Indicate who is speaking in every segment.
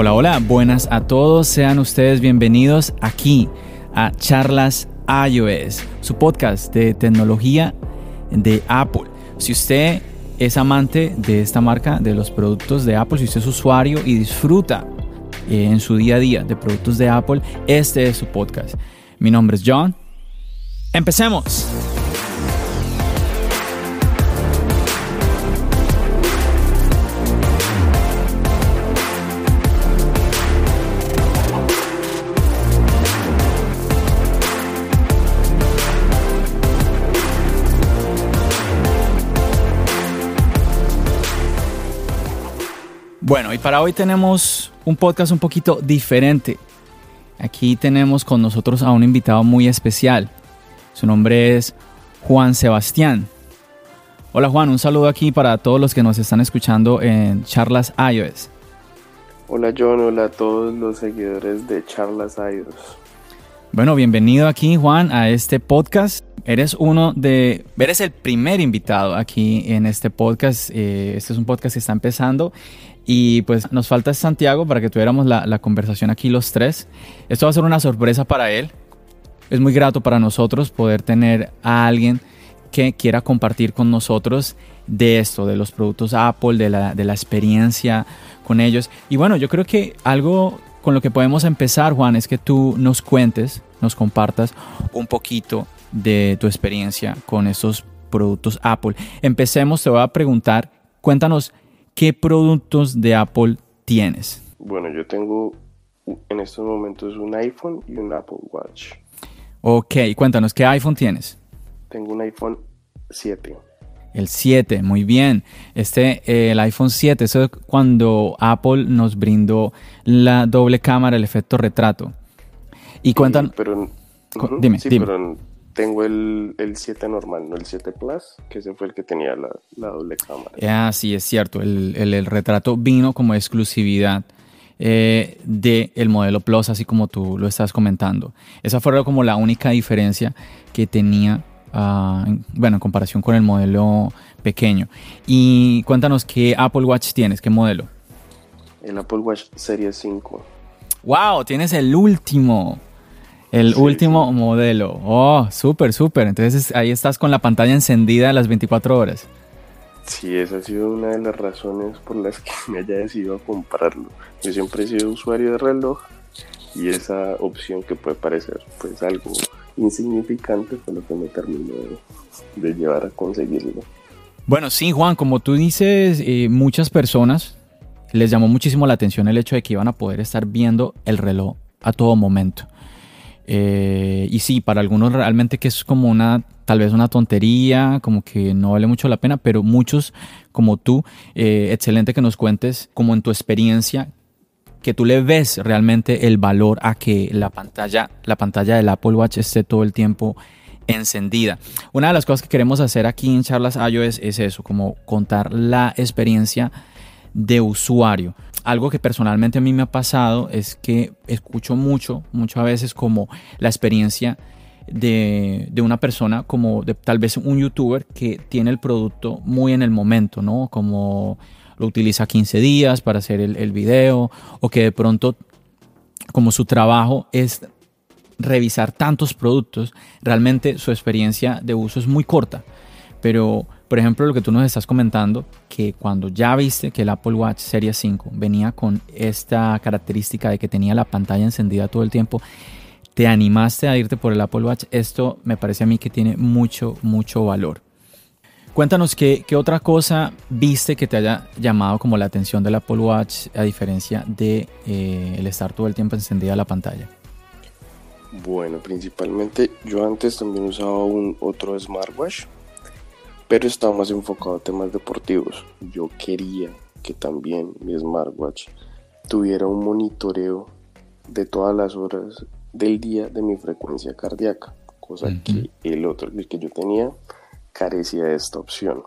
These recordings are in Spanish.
Speaker 1: Hola, hola, buenas a todos. Sean ustedes bienvenidos aquí a Charlas iOS, su podcast de tecnología de Apple. Si usted es amante de esta marca, de los productos de Apple, si usted es usuario y disfruta eh, en su día a día de productos de Apple, este es su podcast. Mi nombre es John. Empecemos. Bueno, y para hoy tenemos un podcast un poquito diferente. Aquí tenemos con nosotros a un invitado muy especial. Su nombre es Juan Sebastián. Hola Juan, un saludo aquí para todos los que nos están escuchando en Charlas iOS.
Speaker 2: Hola John, hola a todos los seguidores de Charlas iOS.
Speaker 1: Bueno, bienvenido aquí Juan a este podcast. Eres uno de, eres el primer invitado aquí en este podcast. Eh, este es un podcast que está empezando y pues nos falta Santiago para que tuviéramos la, conversación aquí los tres. Esto va a ser una sorpresa para él. Es muy grato para nosotros poder tener a alguien que quiera compartir con nosotros de esto, de los productos Apple, de la, de la experiencia con ellos. Y bueno, yo creo que algo con lo que podemos empezar, Juan, es que tú nos cuentes, nos compartas un poquito de tu experiencia con estos productos Apple. Empecemos, te voy a preguntar, cuéntanos ¿qué productos de Apple tienes?
Speaker 2: Bueno, yo tengo en estos momentos un iPhone y un Apple Watch.
Speaker 1: Ok, cuéntanos, ¿qué iPhone tienes?
Speaker 2: Tengo un iPhone 7.
Speaker 1: El 7, muy bien. Este, eh, el iPhone 7, eso es cuando Apple nos brindó la doble cámara, el efecto retrato. Y cuéntanos...
Speaker 2: pero, dime, dime tengo el, 7 normal, no el 7 Plus, que ese fue el que tenía la, doble cámara.
Speaker 1: Ah, sí, es cierto. El, retrato vino como exclusividad eh, del modelo Plus, así como tú lo estás comentando. Esa fue como la única diferencia que tenía, ah, bueno, en comparación con el modelo pequeño. Y cuéntanos qué Apple Watch tienes, qué modelo.
Speaker 2: El Apple Watch Series 5.
Speaker 1: ¡Wow! Tienes el último. El último modelo. Oh, súper, súper. Entonces ahí estás con la pantalla encendida las 24 horas.
Speaker 2: Sí, esa ha sido una de las razones por las que me haya decidido comprarlo. Yo siempre he sido usuario de reloj y esa opción que puede parecer pues algo insignificante fue lo que me terminó de, llevar a conseguirlo.
Speaker 1: Bueno, sí, Juan, como tú dices, eh, muchas personas les llamó muchísimo la atención el hecho de que iban a poder estar viendo el reloj a todo momento. Eh, y sí, para algunos realmente que es como una, tal vez una tontería, como que no vale mucho la pena, pero muchos como tú, eh, excelente que nos cuentes como en tu experiencia, que tú le ves realmente el valor a que la pantalla, la pantalla del Apple Watch esté todo el tiempo encendida. Una de las cosas que queremos hacer aquí en Charlas iOS es eso, como contar la experiencia de usuario algo que personalmente a mí me ha pasado es que escucho mucho, muchas veces como la experiencia de, una persona, como de tal vez un youtuber que tiene el producto muy en el momento, ¿no? Como lo utiliza 15 días para hacer el, el video o que de pronto como su trabajo es revisar tantos productos, realmente su experiencia de uso es muy corta. Pero por ejemplo, lo que tú nos estás comentando, que cuando ya viste que el Apple Watch Series 5 venía con esta característica de que tenía la pantalla encendida todo el tiempo, te animaste a irte por el Apple Watch. Esto me parece a mí que tiene mucho, mucho valor. Cuéntanos qué, otra cosa viste que te haya llamado como la atención del Apple Watch a diferencia de eh, el estar todo el tiempo encendida la pantalla.
Speaker 2: Bueno, principalmente yo antes también usaba un otro smartwatch pero estaba más enfocado a temas deportivos. Yo quería que también mi smartwatch tuviera un monitoreo de todas las horas del día de mi frecuencia cardíaca, cosa que el otro, el que yo tenía, carecía de esta opción.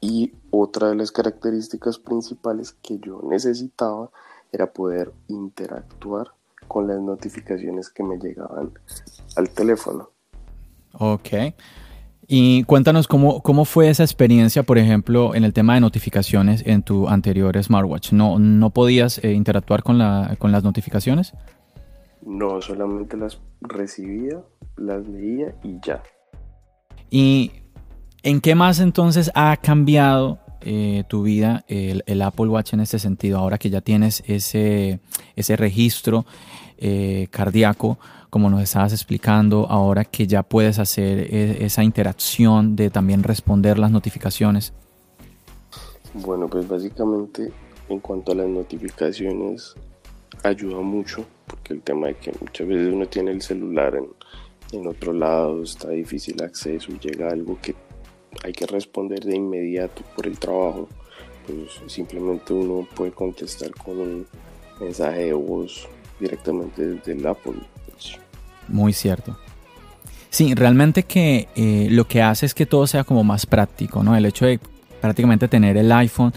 Speaker 2: Y otra de las características principales que yo necesitaba era poder interactuar con las notificaciones que me llegaban al teléfono.
Speaker 1: Ok. Y cuéntanos cómo, cómo fue esa experiencia, por ejemplo, en el tema de notificaciones en tu anterior smartwatch. ¿No, no podías eh, interactuar con, la, con las notificaciones?
Speaker 2: No, solamente las recibía, las leía y ya.
Speaker 1: ¿Y en qué más entonces ha cambiado eh, tu vida el, Apple Watch en este sentido? Ahora que ya tienes ese, ese registro eh, cardíaco, como nos estabas explicando, ahora que ya puedes hacer e, esa interacción de también responder las notificaciones.
Speaker 2: Bueno, pues básicamente en cuanto a las notificaciones ayuda mucho, porque el tema de que muchas veces uno tiene el celular en, en otro lado, está difícil acceso llega algo que hay que responder de inmediato por el trabajo, pues simplemente uno puede contestar con un mensaje de voz directamente desde el Apple. Pues.
Speaker 1: Muy cierto. Sí, realmente que eh, lo que hace es que todo sea como más práctico, ¿no? El hecho de prácticamente tener el iPhone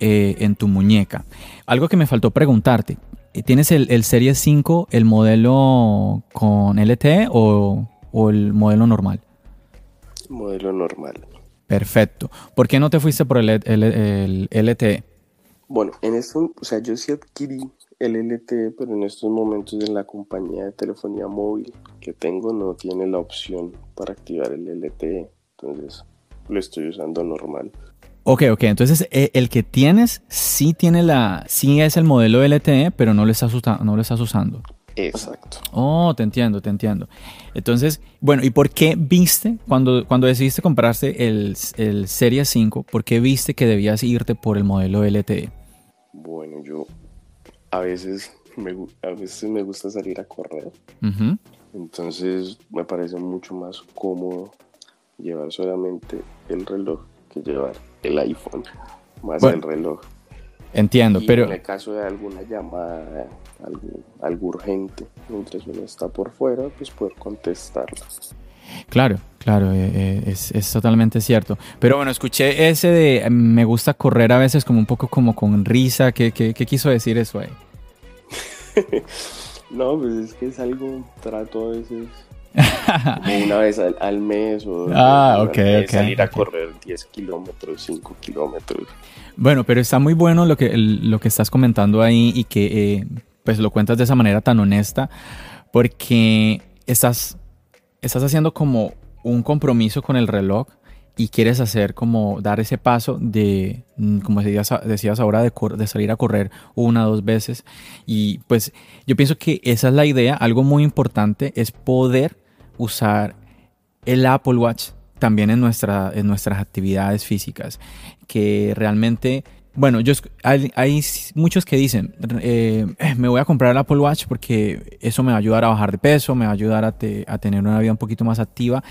Speaker 1: eh, en tu muñeca. Algo que me faltó preguntarte, ¿tienes el, el Serie 5, el modelo con LTE o, o el modelo normal?
Speaker 2: Modelo normal.
Speaker 1: Perfecto. ¿Por qué no te fuiste por el, el, LTE?
Speaker 2: Bueno, en esto, o sea, yo sí adquirí el LTE, pero en estos momentos en la compañía de telefonía móvil que tengo no tiene la opción para activar el LTE. Entonces lo estoy usando normal.
Speaker 1: Ok, ok. Entonces eh, el que tienes sí tiene la, sí es el modelo LTE, pero no lo estás, no lo estás usando.
Speaker 2: Exacto.
Speaker 1: Oh, te entiendo, te entiendo. Entonces, bueno, ¿y por qué viste, cuando, cuando decidiste comprarse el, el Serie 5, por qué viste que debías irte por el modelo LTE?
Speaker 2: Bueno, yo a veces me, a veces me gusta salir a correr. Entonces me parece mucho más cómodo llevar solamente el reloj que llevar el iPhone más el reloj.
Speaker 1: Entiendo, pero...
Speaker 2: En el caso de alguna llamada, algo, urgente, mientras uno está por fuera, pues poder contestarla.
Speaker 1: Claro, claro, eh, eh, es, es, totalmente cierto. Pero bueno, escuché ese de em, me gusta correr a veces como un poco como con risa. ¿Qué, qué, qué quiso decir eso ahí?
Speaker 2: no, pues es que es algo, trato a veces una vez al, mes o
Speaker 1: ah, okay,
Speaker 2: salir a correr 10 kilómetros, 5 kilómetros.
Speaker 1: Bueno, pero está muy bueno lo que, lo que estás comentando ahí y que eh, pues lo cuentas de esa manera tan honesta porque estás, estás haciendo como un compromiso con el reloj y quieres hacer como dar ese paso de, mm, como decías, decías ahora, de, de, salir a correr una o dos veces. Y pues yo pienso que esa es la idea. Algo muy importante es poder usar el Apple Watch también en, nuestra, en nuestras actividades físicas. Que realmente bueno, yo, hay, muchos que dicen, eh, me voy a comprar el Apple Watch porque eso me va a ayudar a bajar de peso, me va a ayudar a, a, tener una vida un poquito más activa.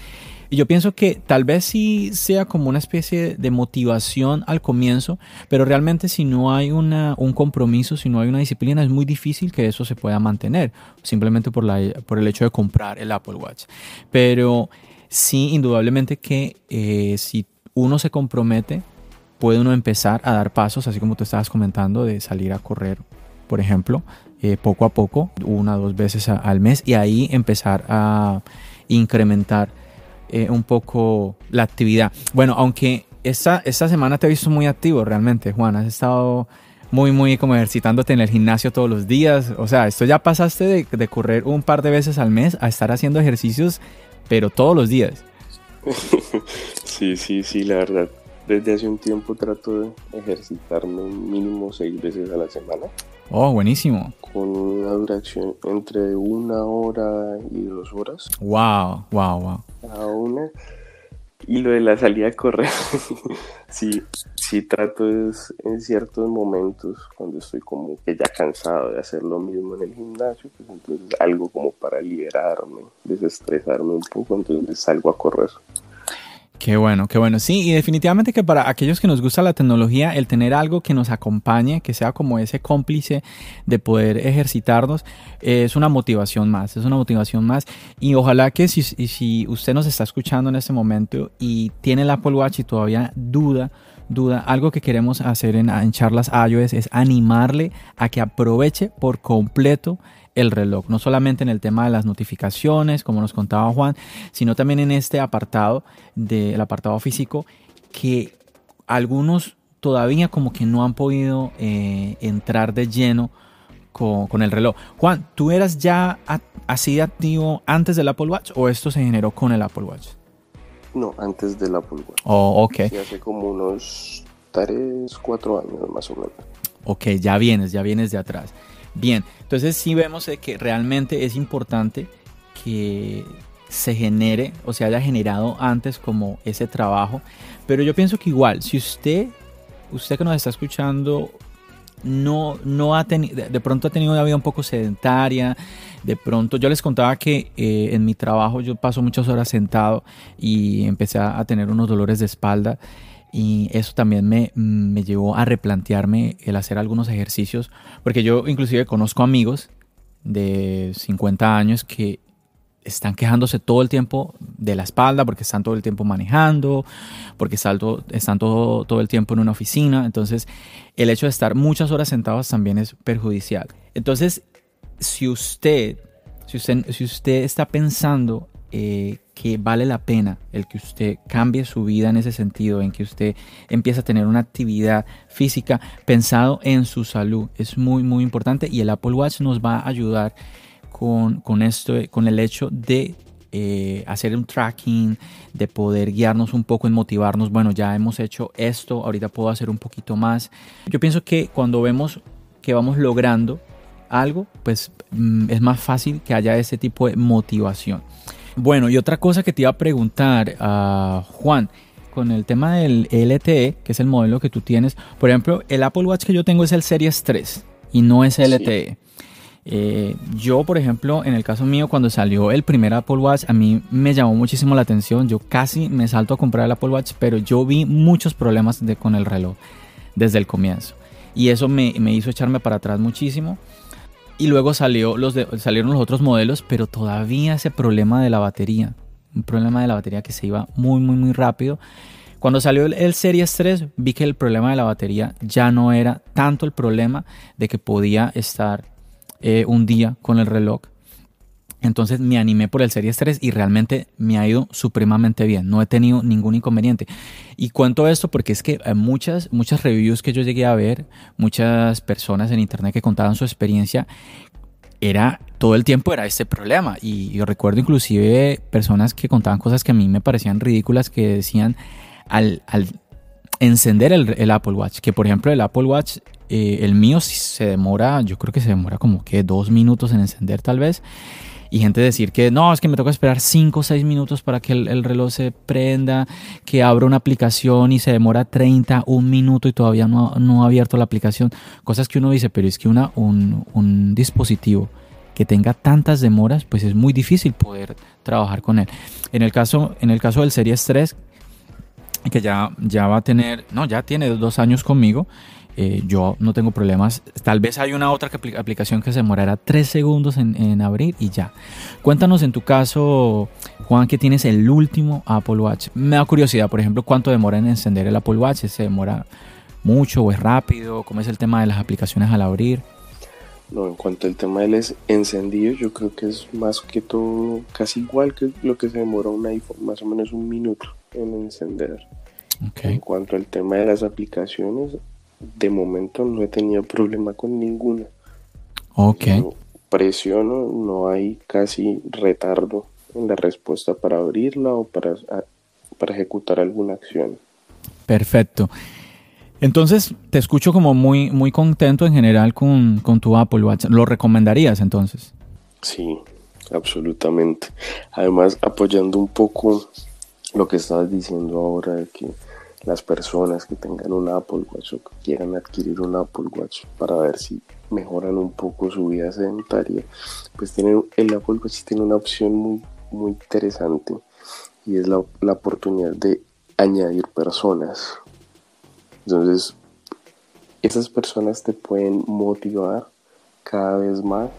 Speaker 1: Y yo pienso que tal vez sí sea como una especie de motivación al comienzo, pero realmente si no hay una, un compromiso, si no hay una disciplina, es muy difícil que eso se pueda mantener, simplemente por, la, por el hecho de comprar el Apple Watch. Pero sí, indudablemente que eh, si uno se compromete, puede uno empezar a dar pasos, así como tú estabas comentando, de salir a correr, por ejemplo, eh, poco a poco, una o dos veces al mes, y ahí empezar a incrementar eh, un poco la actividad. Bueno, aunque esta, esta semana te he visto muy activo realmente, Juan, has estado muy, muy como ejercitándote en el gimnasio todos los días. O sea, esto ya pasaste de, de correr un par de veces al mes a estar haciendo ejercicios, pero todos los días.
Speaker 2: Sí, sí, sí, la verdad. Desde hace un tiempo trato de ejercitarme mínimo seis veces a la semana.
Speaker 1: Oh, buenísimo.
Speaker 2: Con una duración entre una hora y dos horas.
Speaker 1: Wow, wow, wow.
Speaker 2: A una. Y lo de la salida a correr, sí, sí trato es, en ciertos momentos, cuando estoy como que ya cansado de hacer lo mismo en el gimnasio, pues entonces algo como para liberarme, desestresarme un poco, entonces salgo a correr.
Speaker 1: Qué bueno, qué bueno. Sí, y definitivamente que para aquellos que nos gusta la tecnología, el tener algo que nos acompañe, que sea como ese cómplice de poder ejercitarnos, es una motivación más, es una motivación más. Y ojalá que si, si usted nos está escuchando en este momento y tiene el Apple Watch y todavía duda, duda, algo que queremos hacer en, en charlas iOS es animarle a que aproveche por completo el reloj, no solamente en el tema de las notificaciones, como nos contaba Juan, sino también en este apartado del apartado físico que algunos todavía como que no han podido eh, entrar de lleno con, el reloj. Juan, ¿tú eras ya así de activo antes del Apple Watch o esto se generó con el Apple Watch?
Speaker 2: No, antes del Apple Watch.
Speaker 1: Oh, ok.
Speaker 2: hace como unos 3, 4 años más o menos.
Speaker 1: Ok, ya vienes, ya vienes de atrás. Bien, entonces sí vemos que realmente es importante que se genere o se haya generado antes como ese trabajo. Pero yo pienso que igual, si usted, usted que nos está escuchando, no, no ha tenido, de pronto ha tenido una vida un poco sedentaria, de pronto yo les contaba que eh, en mi trabajo yo paso muchas horas sentado y empecé a tener unos dolores de espalda y eso también me, me, llevó a replantearme el hacer algunos ejercicios, porque yo inclusive conozco amigos de 50 años que están quejándose todo el tiempo de la espalda porque están todo el tiempo manejando, porque están todo, todo el tiempo en una oficina. Entonces, el hecho de estar muchas horas sentados también es perjudicial. Entonces, si usted, si usted, si usted está pensando eh, que vale la pena el que usted cambie su vida en ese sentido, en que usted empiece a tener una actividad física pensado en su salud. Es muy, muy importante y el Apple Watch nos va a ayudar con, con esto, con el hecho de eh, hacer un tracking, de poder guiarnos un poco, en motivarnos. Bueno, ya hemos hecho esto, ahorita puedo hacer un poquito más. Yo pienso que cuando vemos que vamos logrando algo, pues mm, es más fácil que haya ese tipo de motivación. Bueno, y otra cosa que te iba a preguntar, a Juan, con el tema del LTE, que es el modelo que tú tienes, por ejemplo, el Apple Watch que yo tengo es el Series 3 y no es LTE. Eh, yo, por ejemplo, en el caso mío, cuando salió el primer Apple Watch, a mí me llamó muchísimo la atención. Yo casi me salto a comprar el Apple Watch, pero yo vi muchos problemas con el reloj desde el comienzo. Y eso me, me hizo echarme para atrás muchísimo. Y luego salió los salieron los otros modelos, pero todavía ese problema de la batería. Un problema de la batería que se iba muy, muy, muy rápido. Cuando salió el, Series 3, vi que el problema de la batería ya no era tanto el problema de que podía estar eh, un día con el reloj entonces me animé por el Series 3 y realmente me ha ido supremamente bien. No he tenido ningún inconveniente. Y cuento esto porque es que muchas, muchas reviews que yo llegué a ver, muchas personas en internet que contaban su experiencia, era todo el tiempo era este problema. Y yo recuerdo inclusive personas que contaban cosas que a mí me parecían ridículas, que decían al, encender el, Apple Watch, que por ejemplo el Apple Watch, eh, el mío se demora, yo creo que se demora como que dos minutos en encender tal vez y gente decir que no, es que me toca esperar 5 o 6 minutos para que el, reloj se prenda, que abra una aplicación y se demora 30, un minuto y todavía no, no ha abierto la aplicación. Cosas que uno dice, pero es que una, un, un dispositivo que tenga tantas demoras, pues es muy difícil poder trabajar con él. En el caso, en el caso del Series 3, que ya, ya va a tener, no, ya tiene dos años conmigo, eh, yo no tengo problemas. Tal vez hay una otra aplicación que se demorará tres segundos en, abrir y ya. Cuéntanos en tu caso, Juan, que tienes el último Apple Watch. Me da curiosidad, por ejemplo, cuánto demora en encender el Apple Watch. ¿Se demora mucho o es rápido? ¿Cómo es el tema de las aplicaciones al abrir?
Speaker 2: No, en cuanto al tema del encendido, yo creo que es más que todo casi igual que lo que se demora un iPhone, más o menos un minuto en encender. En cuanto al tema de las aplicaciones, de momento no he tenido problema con ninguna.
Speaker 1: Ok.
Speaker 2: presiono, no hay casi retardo en la respuesta para abrirla o para, para ejecutar alguna acción.
Speaker 1: Perfecto. Entonces, te escucho como muy, muy contento en general con, con tu Apple Watch. ¿Lo recomendarías entonces?
Speaker 2: Sí, absolutamente. Además, apoyando un poco lo que estabas diciendo ahora de que las personas que tengan un Apple Watch o que quieran adquirir un Apple Watch para ver si mejoran un poco su vida sedentaria, pues tienen, el Apple Watch tiene una opción muy, muy interesante y es la, la oportunidad de añadir personas. Entonces, esas personas te pueden motivar cada vez más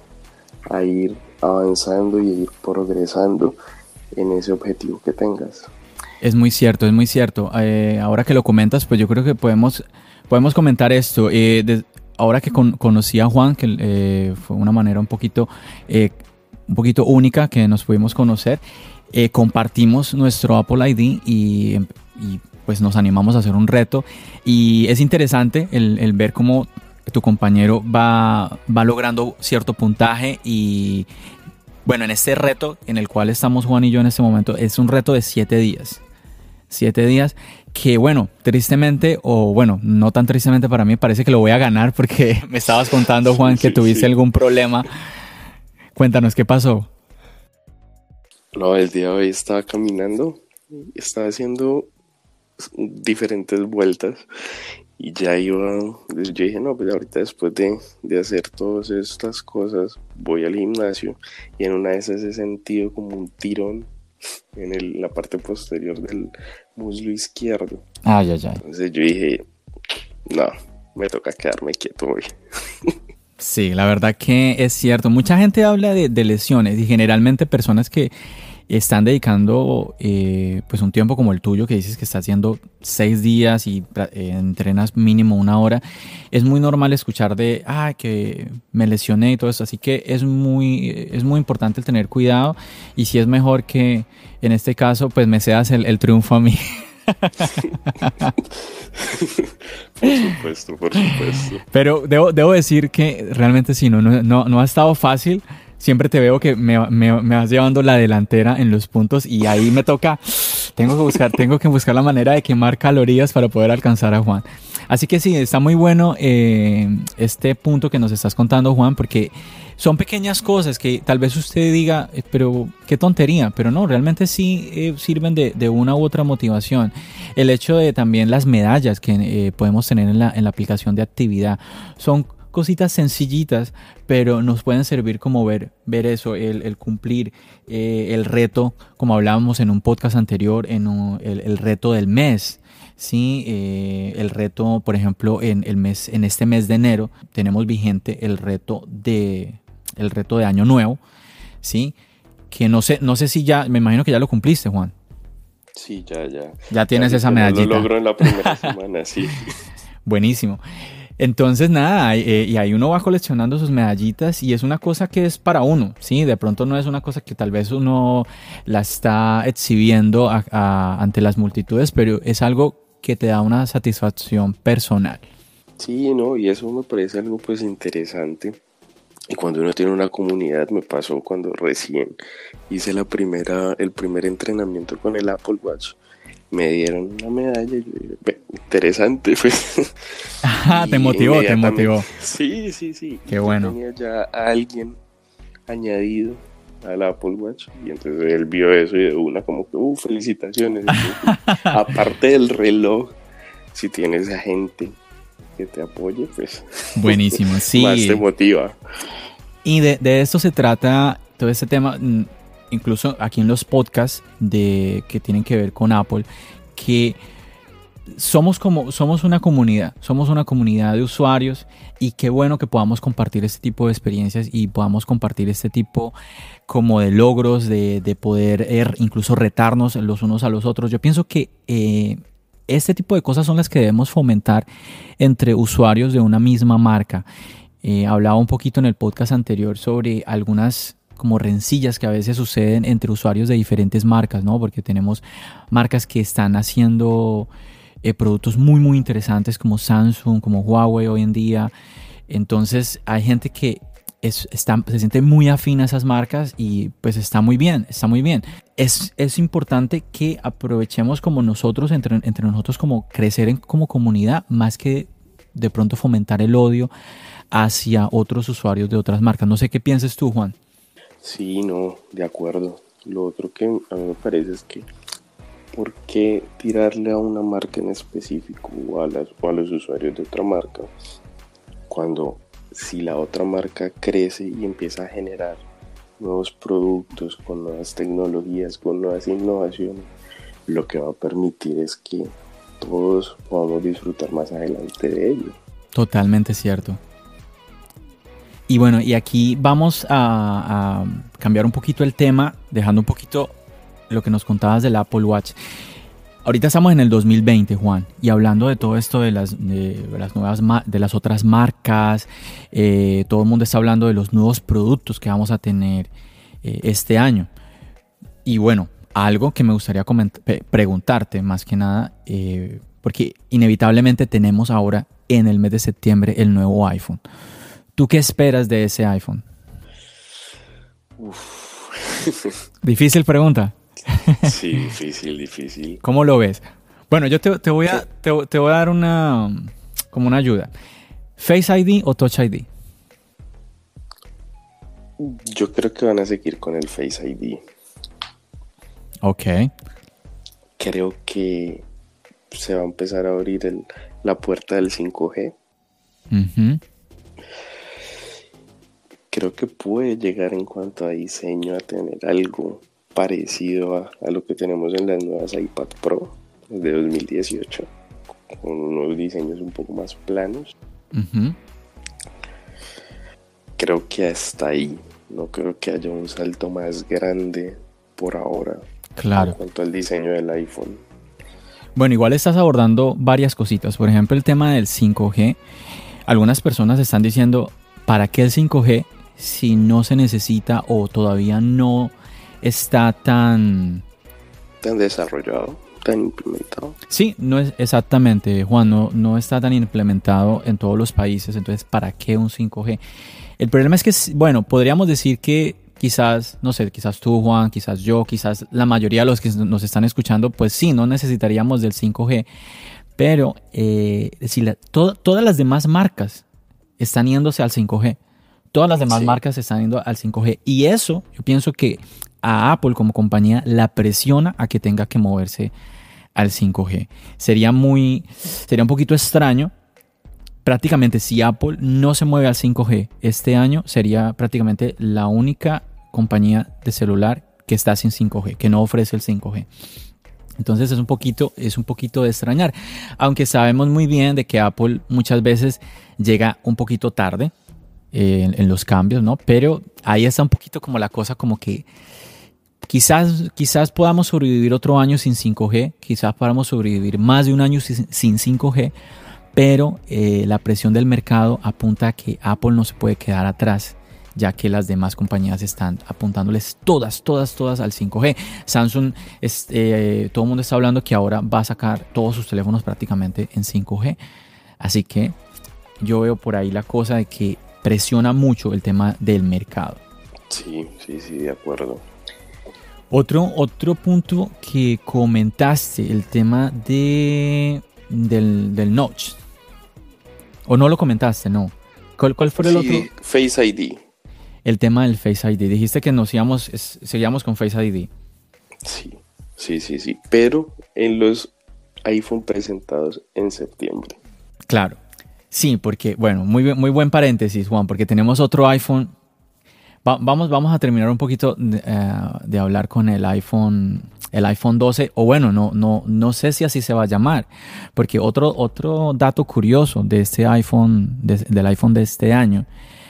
Speaker 2: a ir avanzando y a ir progresando en ese objetivo que tengas.
Speaker 1: Es muy cierto, es muy cierto. Eh, ahora que lo comentas, pues yo creo que podemos, podemos comentar esto. Eh, ahora que conocí a Juan, que eh, fue una manera un poquito, un poquito única que nos pudimos conocer, compartimos nuestro Apple ID y, pues nos animamos a hacer un reto. Y es interesante el, el ver cómo tu compañero va, va logrando cierto puntaje y bueno, en este reto en el cual estamos Juan y yo en este momento es un reto de siete días. Siete días que bueno, tristemente o bueno, no tan tristemente para mí, parece que lo voy a ganar porque me estabas contando Juan que tuviste algún problema. Cuéntanos qué pasó.
Speaker 2: No, el día de hoy estaba caminando, estaba haciendo diferentes vueltas y ya iba, yo dije, no, pues ahorita después de, de, hacer todas estas cosas, voy al gimnasio y en una de esas he sentido como un tirón en el, la parte posterior del muslo izquierdo.
Speaker 1: Ay, ay, ay.
Speaker 2: Entonces yo dije, no, me toca quedarme quieto hoy.
Speaker 1: Sí, la verdad que es cierto. Mucha gente habla de, de lesiones y generalmente personas que están dedicando eh, pues un tiempo como el tuyo que dices que está haciendo seis días y eh, entrenas mínimo una hora, es muy normal escuchar de, ah, que me lesioné y todo eso, así que es muy, es muy importante el tener cuidado y si es mejor que en este caso pues me seas el, triunfo a mí.
Speaker 2: por supuesto, por supuesto.
Speaker 1: Pero debo, debo decir que realmente sí, no, no, no ha estado fácil siempre te veo que me, me, me, vas llevando la delantera en los puntos y ahí me toca, tengo que buscar, tengo que buscar la manera de quemar calorías para poder alcanzar a Juan. Así que sí, está muy bueno eh, este punto que nos estás contando, Juan, porque son pequeñas cosas que tal vez usted diga, eh, pero qué tontería, pero no, realmente sí eh, sirven de, de, una u otra motivación. El hecho de también las medallas que podemos tener en la, en la aplicación de actividad son cositas sencillitas, pero nos pueden servir como ver, ver eso, el, cumplir eh, el reto, como hablábamos en un podcast anterior, en el, reto del mes. Sí, eh, el reto, por ejemplo, en el mes, en este mes de enero, tenemos vigente el reto de el reto de año nuevo, sí, que no sé, no sé si ya, me imagino que ya lo cumpliste, Juan.
Speaker 2: Sí, ya, ya.
Speaker 1: Ya tienes esa medallita.
Speaker 2: Lo logro en la primera semana, sí.
Speaker 1: Buenísimo. Entonces, nada, eh, y ahí uno va coleccionando sus medallitas y es una cosa que es para uno, ¿sí? De pronto no es una cosa que tal vez uno la está exhibiendo ante las multitudes, pero es algo que te da una satisfacción personal.
Speaker 2: Sí, no, y eso me parece algo pues interesante. Y cuando uno tiene una comunidad, me pasó cuando recién hice la primera, el primer entrenamiento con el Apple Watch me dieron una medalla y yo interesante, pues.
Speaker 1: Ajá, te motivó, te motivó.
Speaker 2: Sí, sí, sí.
Speaker 1: Qué bueno.
Speaker 2: Tenía ya a alguien añadido al Apple Watch y entonces él vio eso y de una como que, uh, felicitaciones. aparte del reloj, si tienes a gente que te apoye, pues.
Speaker 1: Buenísimo, sí.
Speaker 2: Más te motiva.
Speaker 1: Y de, de esto se trata todo este tema mm, incluso aquí en los podcasts de, que tienen que ver con Apple, que somos como somos una comunidad, somos una comunidad de usuarios y qué bueno que podamos compartir este tipo de experiencias y podamos compartir este tipo como de logros, de, poder er, incluso retarnos los unos a los otros. Yo pienso que eh, este tipo de cosas son las que debemos fomentar entre usuarios de una misma marca. Eh, hablaba un poquito en el podcast anterior sobre algunas como rencillas que a veces suceden entre usuarios de diferentes marcas, ¿no? Porque tenemos marcas que están haciendo eh, productos muy, muy interesantes como Samsung, como Huawei hoy en día. Entonces hay gente que es, se siente muy afín a esas marcas y pues está muy bien, está muy bien. Es, es importante que aprovechemos como nosotros, entre, entre nosotros, como crecer en, como comunidad, más que de pronto fomentar el odio hacia otros usuarios de otras marcas. No sé qué pienses tú, Juan.
Speaker 2: Sí, no, de acuerdo. Lo otro que a mí me parece es que, ¿por qué tirarle a una marca en específico o a, los usuarios de otra marca cuando si la otra marca crece y empieza a generar nuevos productos con nuevas tecnologías, con nuevas innovaciones, lo que va a permitir es que todos podamos disfrutar más adelante de ello.
Speaker 1: Totalmente cierto. Y bueno, y aquí vamos a, cambiar un poquito el tema, dejando un poquito lo que nos contabas del Apple Watch. Ahorita estamos en el 2020, Juan, y hablando de todo esto de las, de, las nuevas de las otras marcas, eh, todo el mundo está hablando de los nuevos productos que vamos a tener eh, este año. Y bueno, algo que me gustaría preguntarte más que nada, eh, porque inevitablemente tenemos ahora en el mes de septiembre el nuevo iPhone. ¿Tú qué esperas de ese iPhone? Difícil pregunta.
Speaker 2: Sí, difícil, difícil.
Speaker 1: ¿Cómo lo ves? Bueno, yo te, voy, a, te, voy a dar una como una ayuda. ¿Face ID o Touch ID?
Speaker 2: Yo creo que van a seguir con el Face ID.
Speaker 1: Ok.
Speaker 2: Creo que se va a empezar a abrir la puerta del 5G creo que puede llegar en cuanto a diseño a tener algo parecido a, lo que tenemos en las nuevas iPad Pro de 2018, con unos diseños un poco más planos. Creo que hasta ahí, no creo que haya un salto más grande por ahora
Speaker 1: claro.
Speaker 2: en cuanto al diseño del iPhone.
Speaker 1: Bueno, igual estás abordando varias cositas. Por ejemplo, el tema del 5G. Algunas personas están diciendo, ¿para qué el 5G si no se necesita o todavía no está tan...
Speaker 2: Tan desarrollado, tan implementado.
Speaker 1: Sí, no es exactamente, Juan, no, no está tan implementado en todos los países, entonces ¿para qué un 5G? El problema es que, bueno, podríamos decir que quizás, no sé, quizás tú, Juan, quizás yo, quizás la mayoría de los que nos están escuchando, pues sí, no necesitaríamos del 5G, pero eh, si todas las demás marcas están yéndose al 5G. Todas las demás marcas están yendo al 5G y eso yo pienso que a Apple como compañía la presiona a que tenga que moverse al 5G. Sería muy, sería un poquito extraño. Prácticamente si Apple no se mueve al 5G este año, sería prácticamente la única compañía de celular que está sin 5G, que no ofrece el 5G. Entonces es un poquito, es un poquito de extrañar. Aunque sabemos muy bien de que Apple muchas veces llega un poquito tarde en, los cambios, ¿no? Pero ahí está un poquito como la cosa como que quizás, quizás podamos sobrevivir otro año sin 5G, quizás podamos sobrevivir más de un año sin, 5G, pero eh, la presión del mercado apunta a que Apple no se puede quedar atrás ya que las demás compañías están apuntándoles todas, todas, todas al 5G. Samsung, eh, todo el mundo está hablando que ahora va a sacar todos sus teléfonos prácticamente en 5G. Así que yo veo por ahí la cosa de que presiona mucho el tema del mercado.
Speaker 2: Sí, sí, sí, de acuerdo.
Speaker 1: Otro, otro punto que comentaste, el tema de, del, del notch. ¿O no lo comentaste? No. ¿Cuál, fue el otro?
Speaker 2: Face ID.
Speaker 1: El tema del Face ID. Dijiste que nos íbamos, seguíamos con Face ID.
Speaker 2: Sí, sí, sí, sí. Pero en los iPhone presentados en septiembre.
Speaker 1: Claro. Sí, porque, bueno, muy, muy buen paréntesis, Juan, porque tenemos otro iPhone. vamos, vamos a terminar un poquito eh, de, hablar con el iPhone, el iPhone 12, o bueno, no, no, no sé si así se va a llamar, porque otro, otro dato curioso de este iPhone, del iPhone de este año,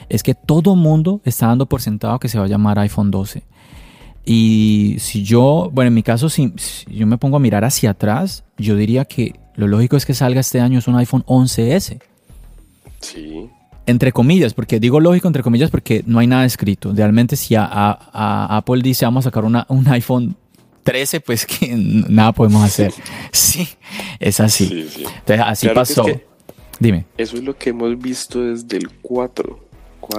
Speaker 1: es que todo mundo está dando por sentado que se va a llamar iPhone 12. Y si yo, bueno, en mi caso, si, si, yo me pongo a mirar hacia atrás, yo diría que lo lógico es que salga este año es un iPhone 11S.
Speaker 2: Sí.
Speaker 1: Entre comillas, porque digo lógico entre comillas porque no hay nada escrito. Realmente si a, Apple dice vamos a sacar una, un iPhone 13, pues que nada podemos hacer. Sí, es así. Entonces así pasó. Dime.
Speaker 2: Eso es lo que hemos visto desde el 4.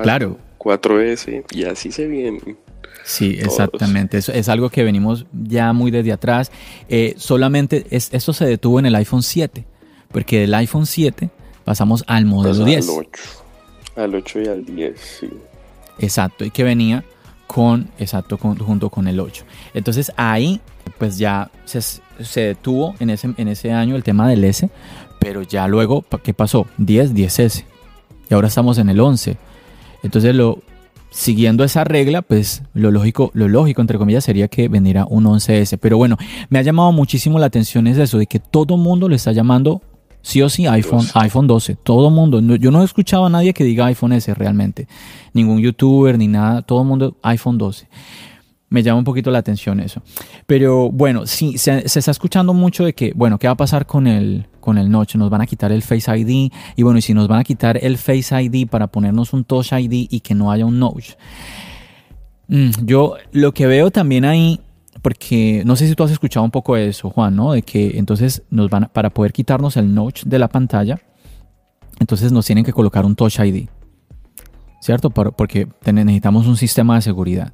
Speaker 1: claro.
Speaker 2: 4S y así se viene.
Speaker 1: Sí, exactamente. Eso es algo que venimos ya muy desde atrás. Eh, solamente es, esto se detuvo en el iPhone 7, porque del iPhone 7 pasamos al modelo 10.
Speaker 2: Al 8. al 8 y al 10, sí.
Speaker 1: Exacto, y que venía con, exacto, junto con el 8. Entonces ahí, pues ya se, detuvo en ese, en ese año el tema del S, pero ya luego, ¿qué pasó? 10, 10S. Y ahora estamos en el 11. Entonces lo, siguiendo esa regla, pues lo lógico, lo lógico, entre comillas, sería que vendiera un 11S. Pero bueno, me ha llamado muchísimo la atención es eso, de que todo mundo le está llamando sí o sí iPhone, iPhone 12. Todo mundo. yo no he escuchado a nadie que diga iPhone S realmente. Ningún youtuber ni nada. Todo el mundo iPhone 12 me llama un poquito la atención eso. Pero bueno, sí, se, está escuchando mucho de que, bueno, ¿qué va a pasar con el, con el Notch? Nos van a quitar el Face ID. Y bueno, y si nos van a quitar el Face ID para ponernos un Touch ID y que no haya un Notch. Mm, yo lo que veo también ahí, porque no sé si tú has escuchado un poco eso, Juan, ¿no? De que entonces nos van para poder quitarnos el Notch de la pantalla, entonces nos tienen que colocar un Touch ID. ¿Cierto? Porque necesitamos un sistema de seguridad.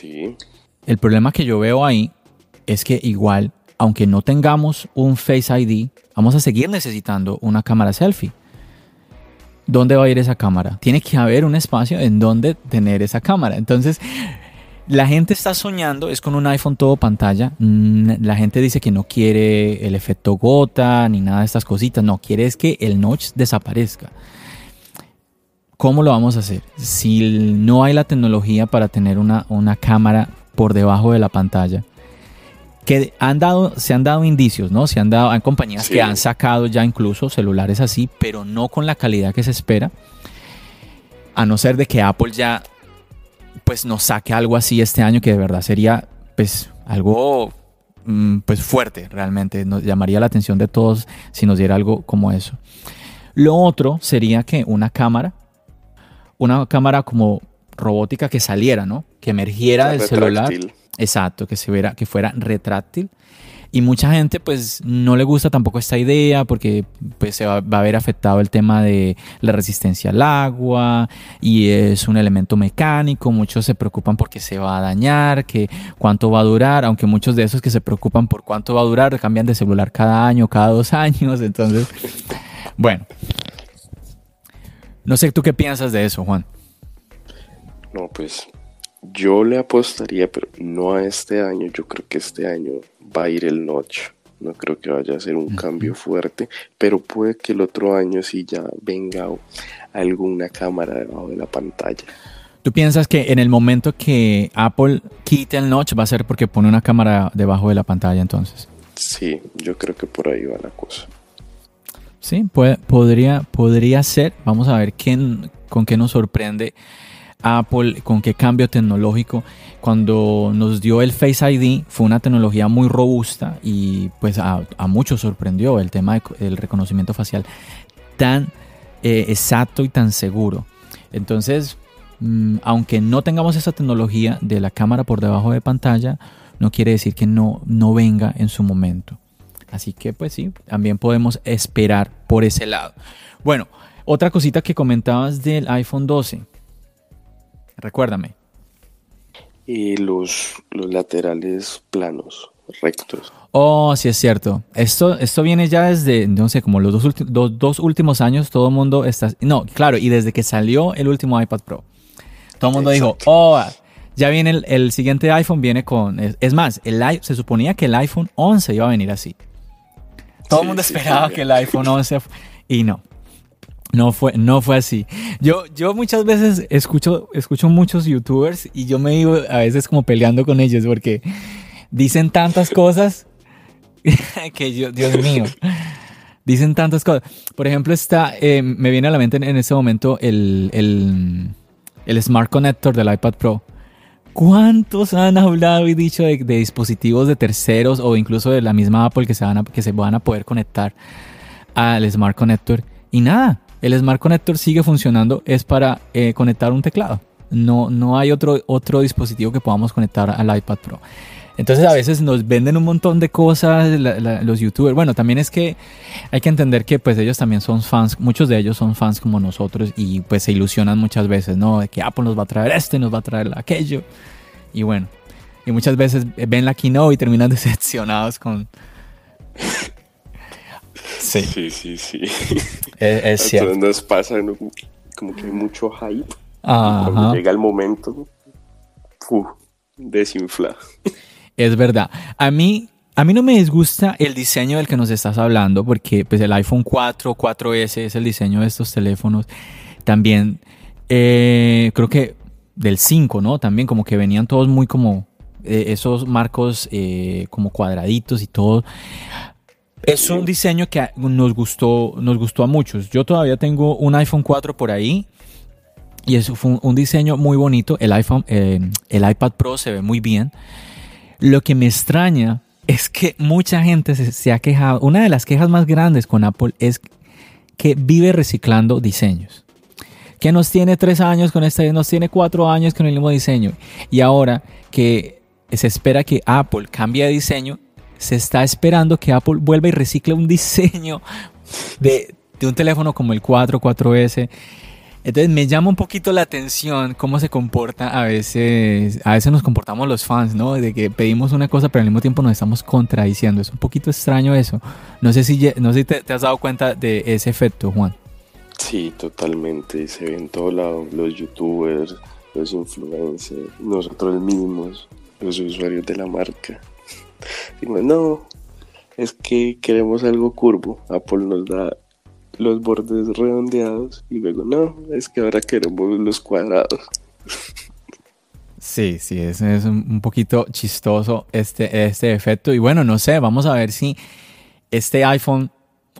Speaker 2: Sí.
Speaker 1: El problema que yo veo ahí es que igual, aunque no tengamos un Face ID, vamos a seguir necesitando una cámara selfie. ¿Dónde va a ir esa cámara? Tiene que haber un espacio en donde tener esa cámara. Entonces, la gente está soñando, es con un iPhone todo pantalla. Mm, la gente dice que no quiere el efecto gota ni nada de estas cositas. No, quiere es que el notch desaparezca. ¿Cómo lo vamos a hacer? Si no hay la tecnología para tener una, una cámara por debajo de la pantalla, que han dado, se han dado indicios, ¿no? Se han dado, hay compañías que han sacado ya incluso celulares así, pero no con la calidad que se espera. A no ser de que Apple ya pues nos saque algo así este año que de verdad sería pues algo mm, pues fuerte realmente. Nos llamaría la atención de todos si nos diera algo como eso. Lo otro sería que una cámara una cámara como robótica que saliera, ¿no? Que emergiera del celular. Exacto, que se viera, que fuera retráctil. Y mucha gente pues no le gusta tampoco esta idea porque pues se va, a ver afectado el tema de la resistencia al agua y es un elemento mecánico, muchos se preocupan porque se va a dañar, que cuánto va a durar, aunque muchos de esos que se preocupan por cuánto va a durar cambian de celular cada año, cada dos años, entonces, bueno, no sé tú qué piensas de eso, Juan.
Speaker 2: No, pues yo le apostaría, pero no a este año. Yo creo que este año va a ir el notch. No creo que vaya a ser un cambio fuerte, pero puede que el otro año sí ya venga alguna cámara debajo de la pantalla.
Speaker 1: ¿Tú piensas que en el momento que Apple quite el notch va a ser porque pone una cámara debajo de la pantalla entonces?
Speaker 2: Sí, yo creo que por ahí va la cosa.
Speaker 1: Sí, podría, podría ser. Vamos a ver quién, con qué nos sorprende Apple, con qué cambio tecnológico. Cuando nos dio el Face ID fue una tecnología muy robusta y pues a, muchos sorprendió el tema del reconocimiento facial tan eh, exacto y tan seguro. Entonces, mm, aunque no tengamos esa tecnología de la cámara por debajo de pantalla, no quiere decir que no, no venga en su momento. Así que pues sí, también podemos esperar por ese lado. Bueno, otra cosita que comentabas del iPhone 12. Recuérdame.
Speaker 2: Y los, los laterales planos, rectos.
Speaker 1: Oh, sí es cierto. Esto, esto viene ya desde, no sé, como los dos, dos, últimos años, todo el mundo está... No, claro, y desde que salió el último iPad Pro. Todo el mundo dijo, oh, ya viene el, siguiente iPhone, viene con... Es, más, el, se suponía que el iPhone 11 iba a venir así. Todo el mundo esperaba que el iPhone 11 y no. No fue, no fue así. Yo, yo muchas veces escucho, escucho muchos youtubers y yo me digo a veces como peleando con ellos porque dicen tantas cosas que yo, Dios mío, dicen tantas cosas. Por ejemplo, está, eh, me viene a la mente en, en este momento el, el, el Smart Connector del iPad Pro. ¿Cuántos han hablado y dicho de, dispositivos de terceros o incluso de la misma Apple que se van a, que se van a poder conectar al Smart Connector? Y nada, el Smart Connector sigue funcionando, es para eh, conectar un teclado. No, no hay otro, otro dispositivo que podamos conectar al iPad Pro. Entonces a veces nos venden un montón de cosas los youtubers. Bueno, también es que hay que entender que pues ellos también son fans, muchos de ellos son fans como nosotros y pues se ilusionan muchas veces, ¿no? De que Apple nos va a traer este, nos va a traer aquello. Y bueno, y muchas veces ven la keynote y terminan decepcionados con...
Speaker 2: Sí, sí, sí. sí.
Speaker 1: Es, es cierto.
Speaker 2: nos pasa como que hay mucho hype. Cuando llega el momento, uf, desinfla.
Speaker 1: Es verdad. A mí, a mí no me disgusta el diseño del que nos estás hablando, porque pues el iPhone 4, 4S es el diseño de estos teléfonos. También eh, creo que del 5, ¿no? También como que venían todos muy como eh, esos marcos eh, como cuadraditos y todo. Es un diseño que nos gustó, nos gustó a muchos. Yo todavía tengo un iPhone 4 por ahí y es un, un diseño muy bonito. El iPhone, el iPad Pro se ve muy bien. Lo que me extraña es que mucha gente se, ha quejado. Una de las quejas más grandes con Apple es que vive reciclando diseños. Que nos tiene tres años con este, nos tiene cuatro años con el mismo diseño. Y ahora que se espera que Apple cambie de diseño, se está esperando que Apple vuelva y recicle un diseño de, de un teléfono como el 4, 4S entonces me llama un poquito la atención cómo se comporta a veces, a veces nos comportamos los fans, ¿no? De que pedimos una cosa pero al mismo tiempo nos estamos contradiciendo. Es un poquito extraño eso. No sé si, no sé si te, has dado cuenta de ese efecto, Juan.
Speaker 2: Sí, totalmente. Se ve en todos lados los youtubers, los influencers, nosotros mismos, los usuarios de la marca. Digo, no, es que queremos algo curvo. Apple nos da los bordes redondeados y luego no, es que ahora queremos los cuadrados.
Speaker 1: Sí, sí, es, es un poquito chistoso este, este efecto. Y bueno, no sé, vamos a ver si este iPhone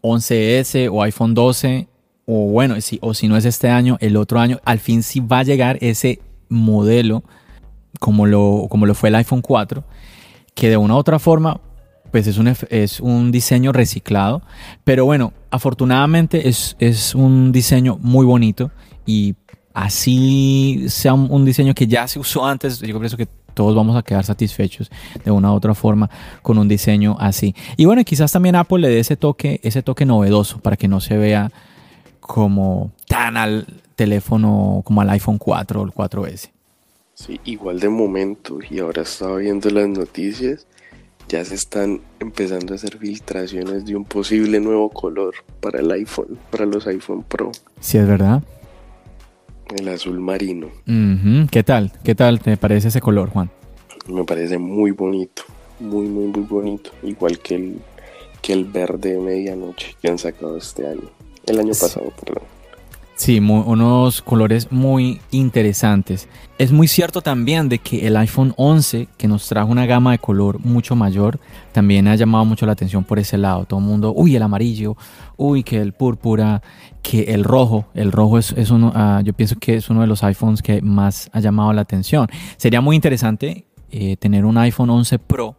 Speaker 1: 11S o iPhone 12, o bueno, si, o si no es este año, el otro año, al fin sí va a llegar ese modelo como lo, como lo fue el iPhone 4, que de una u otra forma pues es un, es un diseño reciclado. Pero bueno, afortunadamente es, es un diseño muy bonito y así sea un, diseño que ya se usó antes, yo pienso que todos vamos a quedar satisfechos de una u otra forma con un diseño así. Y bueno, quizás también Apple le dé ese toque, ese toque novedoso para que no se vea como tan al teléfono como al iPhone 4 o el 4S.
Speaker 2: Sí, igual de momento, y ahora estaba viendo las noticias ya se están empezando a hacer filtraciones de un posible nuevo color para el iPhone, para los iPhone Pro.
Speaker 1: Sí, es verdad.
Speaker 2: El azul marino.
Speaker 1: ¿Qué tal? ¿Qué tal te parece ese color, Juan?
Speaker 2: Me parece muy bonito, muy, muy, muy bonito. Igual que el, que el verde de medianoche que han sacado este año. El año pasado, perdón.
Speaker 1: Sí, unos colores muy interesantes. Es muy cierto también de que el iPhone 11, que nos trajo una gama de color mucho mayor, también ha llamado mucho la atención por ese lado. Todo el mundo, uy, el amarillo, uy, que el púrpura, que el rojo. El rojo es, uno, ah, yo pienso que es uno de los iPhones que más ha llamado la atención. Sería muy interesante eh, tener un iPhone 11 Pro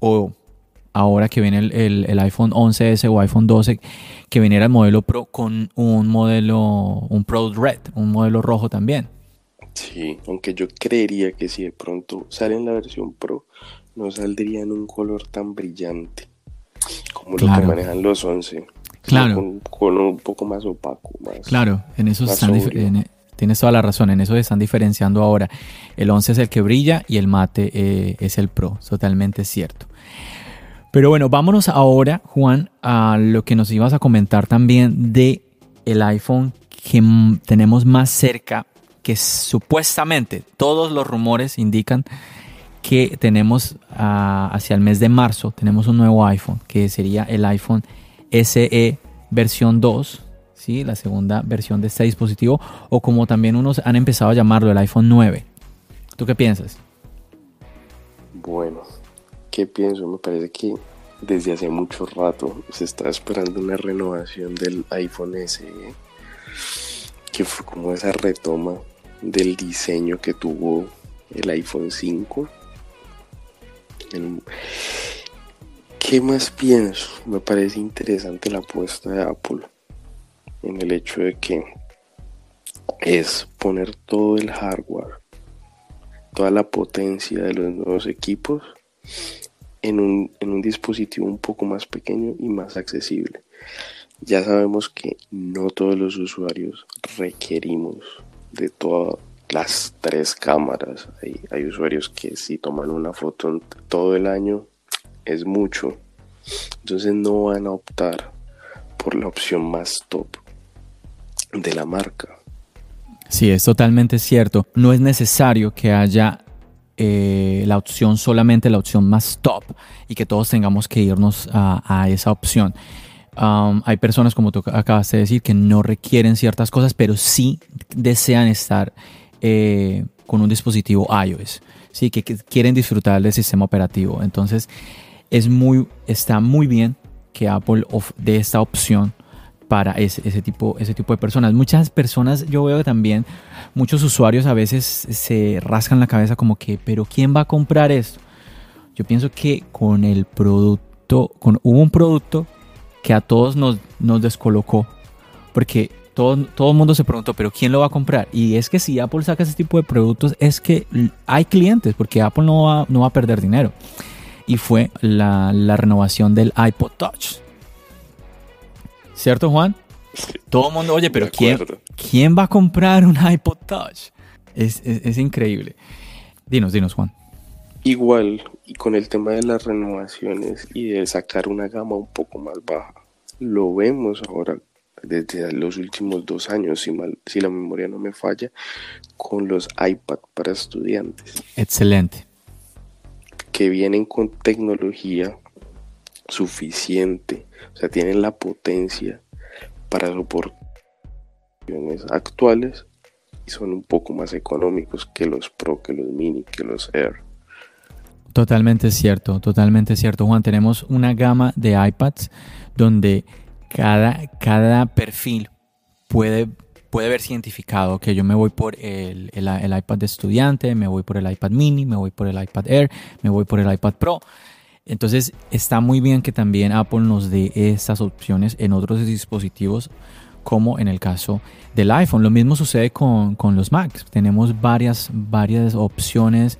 Speaker 1: o ahora que viene el, iPhone 11S o iPhone 12, que viniera el modelo Pro con un modelo, un Pro Red, un modelo rojo también.
Speaker 2: Sí, aunque yo creería que si de pronto sale en la versión Pro, no saldría en un color tan brillante como lo que manejan los 11.
Speaker 1: Claro.
Speaker 2: Con, un poco más opaco. Más,
Speaker 1: claro, en eso están e, tienes toda la razón, en eso se están diferenciando ahora. El 11 es el que brilla y el mate eh, es el Pro, totalmente cierto. Pero bueno, vámonos ahora, Juan, a lo que nos ibas a comentar también de el iPhone que tenemos más cerca, que supuestamente todos los rumores indican que tenemos ah, hacia el mes de marzo, tenemos un nuevo iPhone, que sería el iPhone SE versión 2, ¿sí? la segunda versión de este dispositivo, o como también unos han empezado a llamarlo, el iPhone 9. ¿Tú qué piensas?
Speaker 2: Bueno, ¿Qué pienso? Me parece que desde hace mucho rato se está esperando una renovación del iPhone SE, que fue como esa retoma del diseño que tuvo el iPhone 5. ¿Qué más pienso? Me parece interesante la apuesta de Apple en el hecho de que es poner todo el hardware, toda la potencia de los nuevos equipos en un, en un dispositivo un poco más pequeño y más accesible. Ya sabemos que no todos los usuarios requerimos de todas las tres cámaras. Hay, hay usuarios que si toman una foto todo el año es mucho. Entonces no van a optar por la opción más top de la marca.
Speaker 1: Sí, es totalmente cierto. No es necesario que haya eh, la opción, solamente la opción más top y que todos tengamos que irnos a, esa opción. Um, hay personas, como tú acabas de decir, que no requieren ciertas cosas, pero sí desean estar eh, con un dispositivo iOS, ¿sí? Que, quieren disfrutar del sistema operativo. Entonces, es muy, está muy bien que Apple dé esta opción para ese, tipo, ese tipo de personas. Muchas personas, yo veo también, muchos usuarios a veces se rascan la cabeza como que, pero ¿quién va a comprar esto? Yo pienso que con el producto, con, hubo un producto que a todos nos, nos descolocó, porque todo, todo el mundo se preguntó, pero ¿quién lo va a comprar? Y es que si Apple saca ese tipo de productos, es que hay clientes, porque Apple no va, no va a perder dinero. Y fue la, la renovación del iPod Touch ¿Cierto, Juan? Todo el mundo, oye, pero ¿quién, ¿quién va a comprar un iPod Touch? Es, increíble. Dinos, dinos, Juan.
Speaker 2: Igual, y con el tema de las renovaciones y de sacar una gama un poco más baja, lo vemos ahora desde los últimos dos años, si, mal, si la memoria no me falla, con los iPad para estudiantes.
Speaker 1: Excelente.
Speaker 2: Que vienen con tecnología suficiente, o sea, tienen la potencia para soportar actuales y son un poco más económicos que los Pro, que los Mini, que los Air.
Speaker 1: Totalmente cierto, totalmente cierto, Juan. Tenemos una gama de iPads donde cada, cada perfil puede, puede verse identificado, que yo me voy por el, el iPad de estudiante, me voy por el iPad mini, me voy por el iPad Air, me voy por el iPad Pro. Entonces está muy bien que también Apple nos dé estas opciones en otros dispositivos como en el caso del iPhone. Lo mismo sucede con, los Macs. Tenemos varias, varias opciones.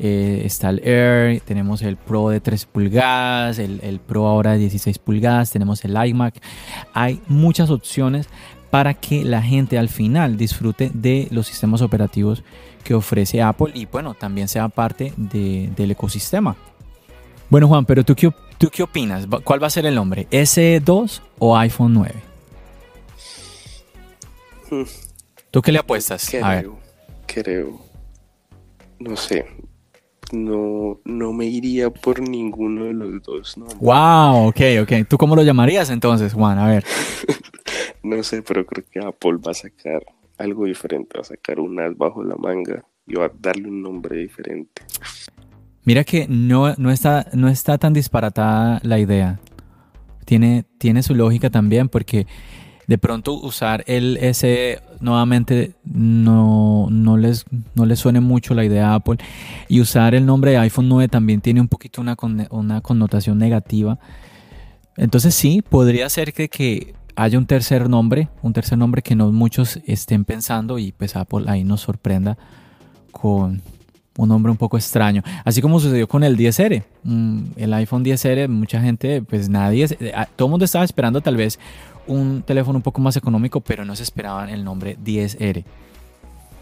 Speaker 1: Eh, está el Air, tenemos el Pro de 3 pulgadas, el, el, Pro ahora de 16 pulgadas, tenemos el iMac. Hay muchas opciones para que la gente al final disfrute de los sistemas operativos que ofrece Apple y bueno, también sea parte del ecosistema. Bueno, Juan, pero ¿tú qué, ¿tú qué opinas? ¿Cuál va a ser el nombre? ¿S2 o iPhone 9? Hmm. ¿Tú qué le apuestas?
Speaker 2: Creo, a ver. creo. No sé. No, no me iría por ninguno de los dos. No,
Speaker 1: wow, ok, ok. ¿Tú cómo lo llamarías entonces, Juan? A ver.
Speaker 2: no sé, pero creo que Apple va a sacar algo diferente. Va a sacar un as bajo la manga y va a darle un nombre diferente.
Speaker 1: Mira que no, no, está, no está tan disparatada la idea. Tiene, tiene su lógica también porque de pronto usar el S nuevamente no, no, les, no les suene mucho la idea a Apple. Y usar el nombre de iPhone 9 también tiene un poquito una, una connotación negativa. Entonces sí, podría ser que, que haya un tercer nombre, un tercer nombre que no muchos estén pensando y pues Apple ahí nos sorprenda con, un nombre un poco extraño. Así como sucedió con el 10R, mm, el iPhone 10R, mucha gente, pues nadie, eh, todo el mundo estaba esperando tal vez un teléfono un poco más económico, pero no se esperaban el nombre 10R.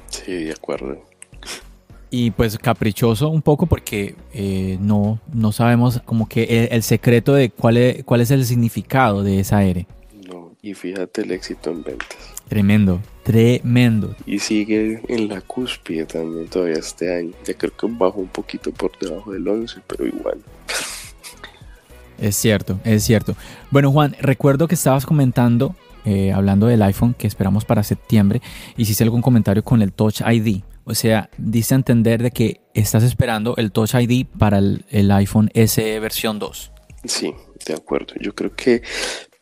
Speaker 2: Sí, de acuerdo.
Speaker 1: Y pues caprichoso un poco porque eh, no, no sabemos como que el, secreto de cuál es, cuál es el significado de esa R.
Speaker 2: No, y fíjate el éxito en ventas.
Speaker 1: Tremendo, tremendo.
Speaker 2: Y sigue en la cúspide también todavía este año. Ya creo que bajó un poquito por debajo del 11, pero igual.
Speaker 1: Es cierto, es cierto. Bueno, Juan, recuerdo que estabas comentando, eh, hablando del iPhone que esperamos para septiembre, hiciste algún comentario con el Touch ID. O sea, dice a entender de que estás esperando el Touch ID para el, el iPhone SE versión 2.
Speaker 2: Sí, de acuerdo. Yo creo que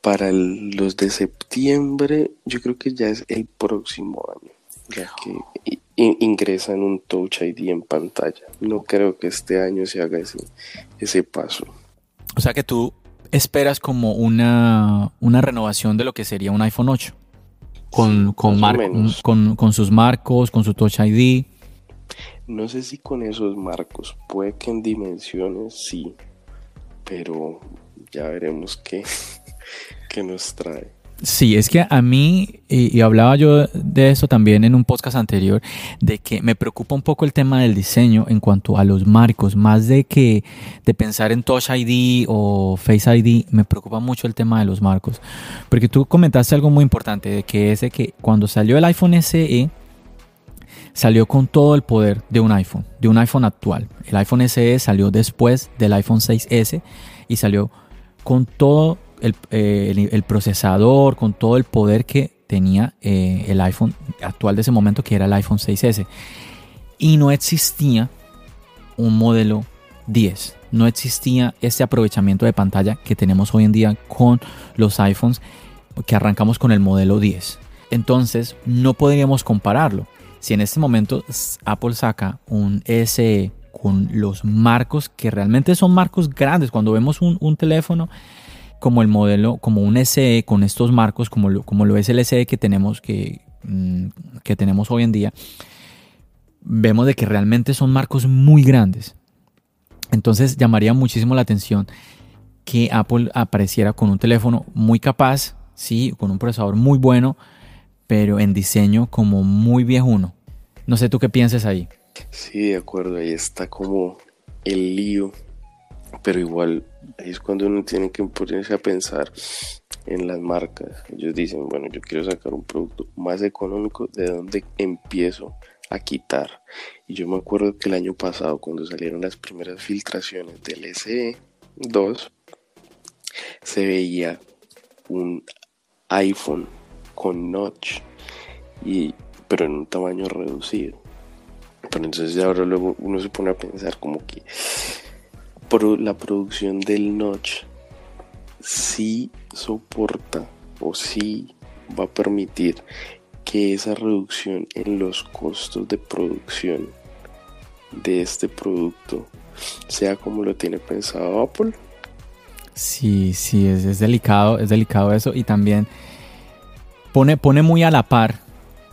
Speaker 2: para los de septiembre, yo creo que ya es el próximo año, ya que ingresan un Touch ID en pantalla. No creo que este año se haga ese, ese paso.
Speaker 1: O sea que tú esperas como una, una renovación de lo que sería un iPhone 8. Con, con, con, con, sus marcos, con su Touch ID.
Speaker 2: No sé si con esos marcos, puede que en dimensiones sí, pero ya veremos qué, qué nos trae.
Speaker 1: Sí, es que a mí, y, hablaba yo de eso también en un podcast anterior, de que me preocupa un poco el tema del diseño en cuanto a los marcos, más de que de pensar en Touch ID o Face ID, me preocupa mucho el tema de los marcos. Porque tú comentaste algo muy importante, de que es de que cuando salió el iPhone SE, salió con todo el poder de un iPhone, de un iPhone actual. El iPhone SE salió después del iPhone 6S y salió con todo eh, el, procesador, con todo el poder que tenía eh, el iPhone actual de ese momento, que era el iPhone 6S. Y no existía un modelo 10. No existía este aprovechamiento de pantalla que tenemos hoy en día con los iPhones que arrancamos con el modelo 10. Entonces no podríamos compararlo. Si en este momento Apple saca un SE con los marcos que realmente son marcos grandes, cuando vemos un, un teléfono como el modelo, como un SE con estos marcos, como lo, como lo es el SE que tenemos, que, mm, que tenemos hoy en día, vemos de que realmente son marcos muy grandes. Entonces llamaría muchísimo la atención que Apple apareciera con un teléfono muy capaz, sí, con un procesador muy bueno, pero en diseño como muy viejuno. No sé tú qué piensas ahí.
Speaker 2: Sí, de acuerdo, ahí está como el lío pero igual es cuando uno tiene que ponerse a pensar en las marcas. Ellos dicen, bueno, yo quiero sacar un producto más económico, ¿de dónde empiezo a quitar? Y yo me acuerdo que el año pasado, cuando salieron las primeras filtraciones del SE2, se veía un iPhone con notch, y, pero en un tamaño reducido. Pero entonces ahora luego uno se pone a pensar como que la producción del notch sí soporta o sí va a permitir que esa reducción en los costos de producción de este producto sea como lo tiene pensado Apple.
Speaker 1: Sí, sí, es, delicado, es delicado eso y también pone, pone muy a la par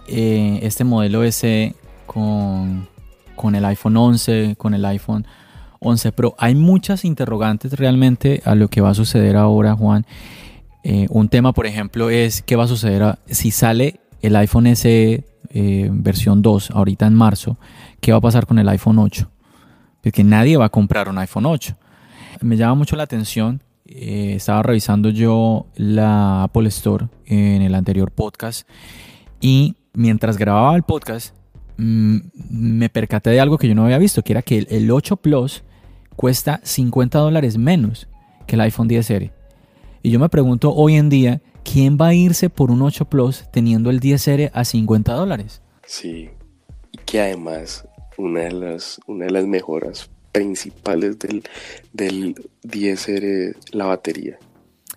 Speaker 1: eh, este modelo S con, con el iPhone 11, con el iPhone 11 Pro. Hay muchas interrogantes realmente a lo que va a suceder ahora, Juan. Eh, un tema, por ejemplo, es qué va a suceder si sale el iPhone SE eh, versión 2 ahorita en marzo. ¿Qué va a pasar con el iPhone 8? Porque nadie va a comprar un iPhone 8. Me llama mucho la atención. Eh, estaba revisando yo la Apple Store en el anterior podcast y mientras grababa el podcast mm, me percaté de algo que yo no había visto, que era que el 8 Plus cuesta 50 dólares menos que el iPhone 10R. Y yo me pregunto hoy en día, ¿quién va a irse por un 8 Plus teniendo el 10R a 50 dólares?
Speaker 2: Sí, y que además una de las, una de las mejoras principales del, del 10R la batería.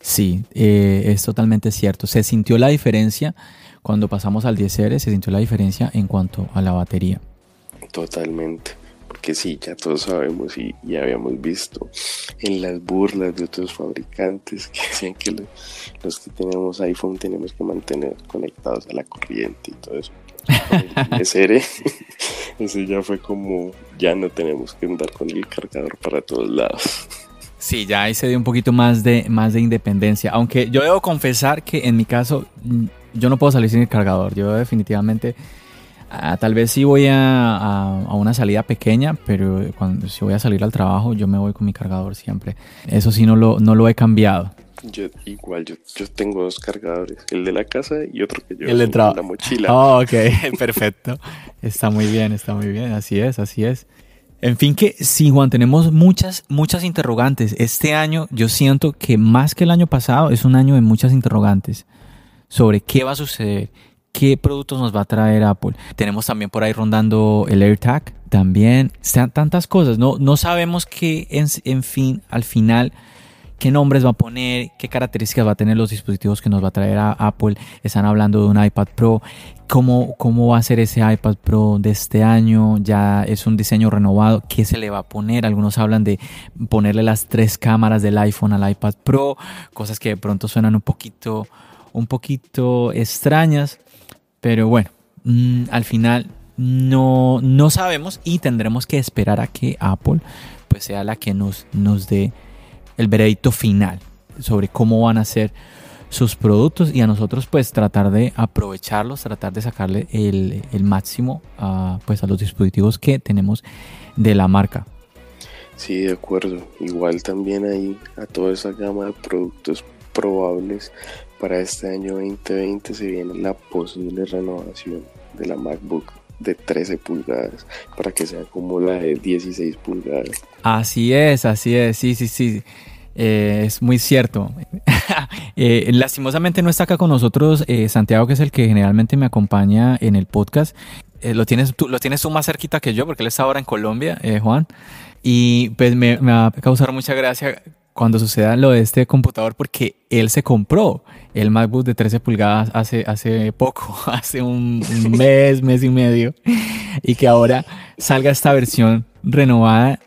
Speaker 1: Sí, eh, es totalmente cierto. Se sintió la diferencia cuando pasamos al 10R, se sintió la diferencia en cuanto a la batería.
Speaker 2: Totalmente que sí, ya todos sabemos y ya habíamos visto en las burlas de otros fabricantes que decían que los, que tenemos iPhone tenemos que mantener conectados a la corriente y todo eso. Ese eso ya fue como, ya no tenemos que andar con el cargador para todos lados.
Speaker 1: Sí, ya ahí se dio un poquito más de, más de independencia. Aunque yo debo confesar que en mi caso mm, yo no puedo salir sin el cargador. Yo definitivamente Ah, tal vez sí voy a, una salida pequeña, pero cuando si voy a salir al trabajo, yo me voy con mi cargador siempre. Eso sí no lo, no lo he cambiado.
Speaker 2: Yo igual, yo, tengo dos cargadores, el de la casa y otro que yo el de la mochila.
Speaker 1: Oh, ok, perfecto. está muy bien, está muy bien, así es, así es. En fin que sí, Juan, tenemos muchas, muchas interrogantes. Este año yo siento que más que el año pasado es un año de muchas interrogantes sobre qué va a suceder, qué productos nos va a traer Apple. Tenemos también por ahí rondando el AirTag, también, sean tantas cosas, no, no sabemos qué, en, fin, al final, qué nombres va a poner, qué características va a tener los dispositivos que nos va a traer a Apple. Están hablando de un iPad Pro, cómo, cómo va a ser ese iPad Pro de este año, ya es un diseño renovado, qué se le va a poner. Algunos hablan de ponerle las tres cámaras del iPhone al iPad Pro, cosas que de pronto suenan un poquito, un poquito extrañas. Pero bueno, mm, al final no, no sabemos y tendremos que esperar a que Apple pues sea la que nos, nos dé el veredicto final sobre cómo van a ser sus productos y a nosotros pues tratar de aprovecharlos, tratar de sacarle el, máximo a, pues a los dispositivos que tenemos de la marca.
Speaker 2: Sí, de acuerdo. Igual también ahí a toda esa gama de productos probables para este año 2020 se viene la posible renovación de la MacBook de 13 pulgadas para que sea como la de 16 pulgadas.
Speaker 1: Así es, así es, sí, sí, sí. Eh, es muy cierto. Eh, lastimosamente no está acá con nosotros eh, Santiago, que es el que generalmente me acompaña en el podcast. lo, tienes tú, lo tienes tú más cerquita que yo, porque él está ahora en Colombia, Juan. Y pues me, me va a causar mucha gracia cuando suceda lo de este computador porque él se compró el MacBook de 13 pulgadas hace, hace poco, hace un, mes, mes y medio, y que ahora salga esta versión renovada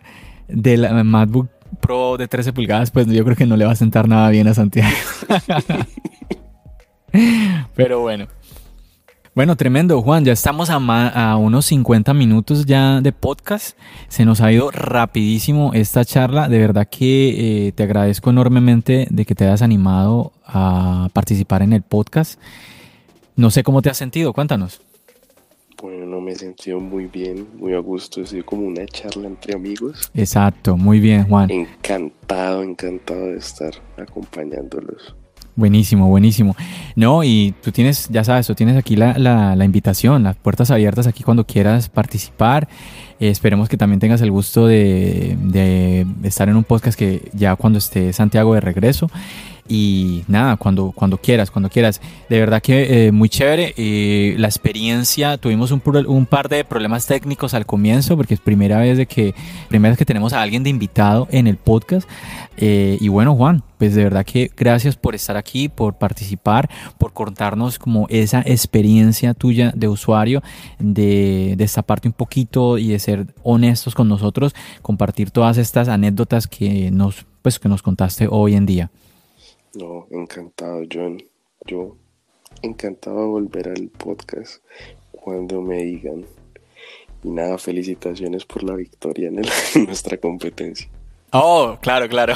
Speaker 1: del MacBook Pro de 13 pulgadas, pues yo creo que no le va a sentar nada bien a Santiago. Pero bueno. Bueno, tremendo, Juan. Ya estamos a, a, unos 50 minutos ya de podcast. Se nos ha ido rapidísimo esta charla. De verdad que eh, te agradezco enormemente de que te hayas animado a participar en el podcast. No sé cómo te has sentido, cuéntanos.
Speaker 2: Bueno, me he sentido muy bien, muy a gusto. Ha sido como una charla entre amigos.
Speaker 1: Exacto, muy bien, Juan.
Speaker 2: Encantado, encantado de estar acompañándolos.
Speaker 1: Buenísimo, buenísimo. No, y tú tienes, ya sabes, tú tienes aquí la, la, invitación, las puertas abiertas aquí cuando quieras participar. Eh, esperemos que también tengas el gusto de, de estar en un podcast que ya cuando esté Santiago de regreso. Y nada, cuando, cuando quieras, cuando quieras. De verdad que eh, muy chévere. Eh, la experiencia, tuvimos un, un, par de problemas técnicos al comienzo, porque es primera vez de que, primera vez que tenemos a alguien de invitado en el podcast. Eh, y bueno, Juan, pues de verdad que gracias por estar aquí, por participar, por contarnos como esa experiencia tuya de usuario, de, de esta parte un poquito y de ser honestos con nosotros, compartir todas estas anécdotas que nos, pues, que nos contaste hoy en día.
Speaker 2: No, encantado, John. Yo encantado de volver al podcast cuando me digan. Y nada, felicitaciones por la victoria en, nuestra competencia.
Speaker 1: Oh, claro, claro.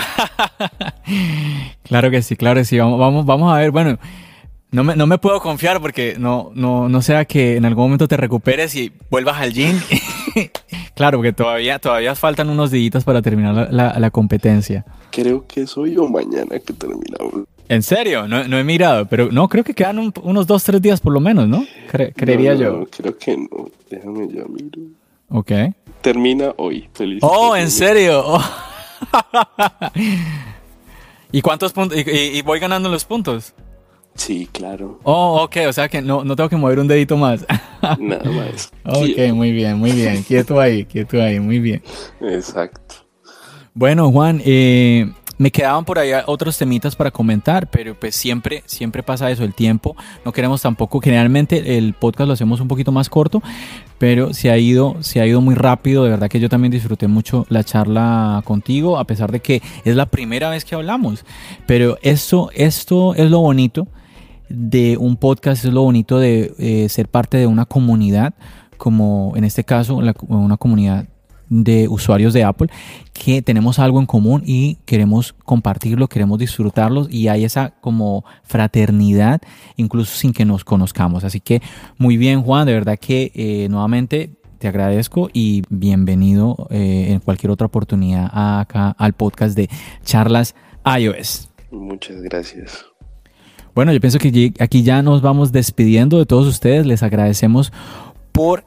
Speaker 1: claro que sí, claro que sí. Vamos, vamos, vamos a ver. Bueno, no me, no me puedo confiar porque no, no, no sea que en algún momento te recuperes y vuelvas al gym. claro, porque todavía, todavía faltan unos días para terminar la, la competencia.
Speaker 2: Creo que soy yo mañana que terminamos.
Speaker 1: ¿En serio? No, no, he mirado, pero no, creo que quedan unos dos, tres días por lo menos, ¿no? creería yo.
Speaker 2: No, creo que no. Déjame ya miro.
Speaker 1: Ok.
Speaker 2: Termina hoy. Feliz.
Speaker 1: Oh, ¿en serio? Oh. ¿Y cuántos puntos? Y, voy ganando los puntos?
Speaker 2: Sí, claro.
Speaker 1: Oh, ok, o sea que no, no tengo que mover un dedito más.
Speaker 2: Nada más.
Speaker 1: ok, muy bien, muy bien. Quieto ahí, quieto ahí, muy bien.
Speaker 2: Exacto.
Speaker 1: Bueno, Juan, eh, me quedaban por ahí otros temitas para comentar, pero pues siempre, siempre pasa eso, el tiempo. No queremos tampoco, generalmente el podcast lo hacemos un poquito más corto, pero se ha ido, se ha ido muy rápido. De verdad que yo también disfruté mucho la charla contigo, a pesar de que es la primera vez que hablamos. Pero esto, esto es lo bonito de un podcast, es lo bonito de eh, ser parte de una comunidad, como en este caso una comunidad de usuarios de Apple que tenemos algo en común y queremos compartirlo, queremos disfrutarlo y hay esa como fraternidad incluso sin que nos conozcamos. Así que muy bien Juan, de verdad que eh, nuevamente te agradezco y bienvenido eh, en cualquier otra oportunidad acá al podcast de Charlas iOS.
Speaker 2: Muchas gracias.
Speaker 1: Bueno, yo pienso que aquí ya nos vamos despidiendo de todos ustedes. Les agradecemos por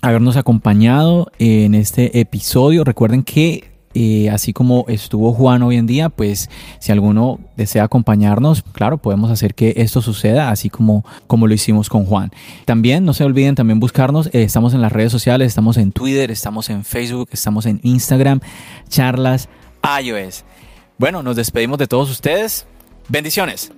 Speaker 1: habernos acompañado en este episodio. Recuerden que eh, así como estuvo Juan hoy en día, pues si alguno desea acompañarnos, claro, podemos hacer que esto suceda, así como, como lo hicimos con Juan. También no se olviden también buscarnos, eh, estamos en las redes sociales, estamos en Twitter, estamos en Facebook, estamos en Instagram, charlas iOS. Bueno, nos despedimos de todos ustedes. Bendiciones.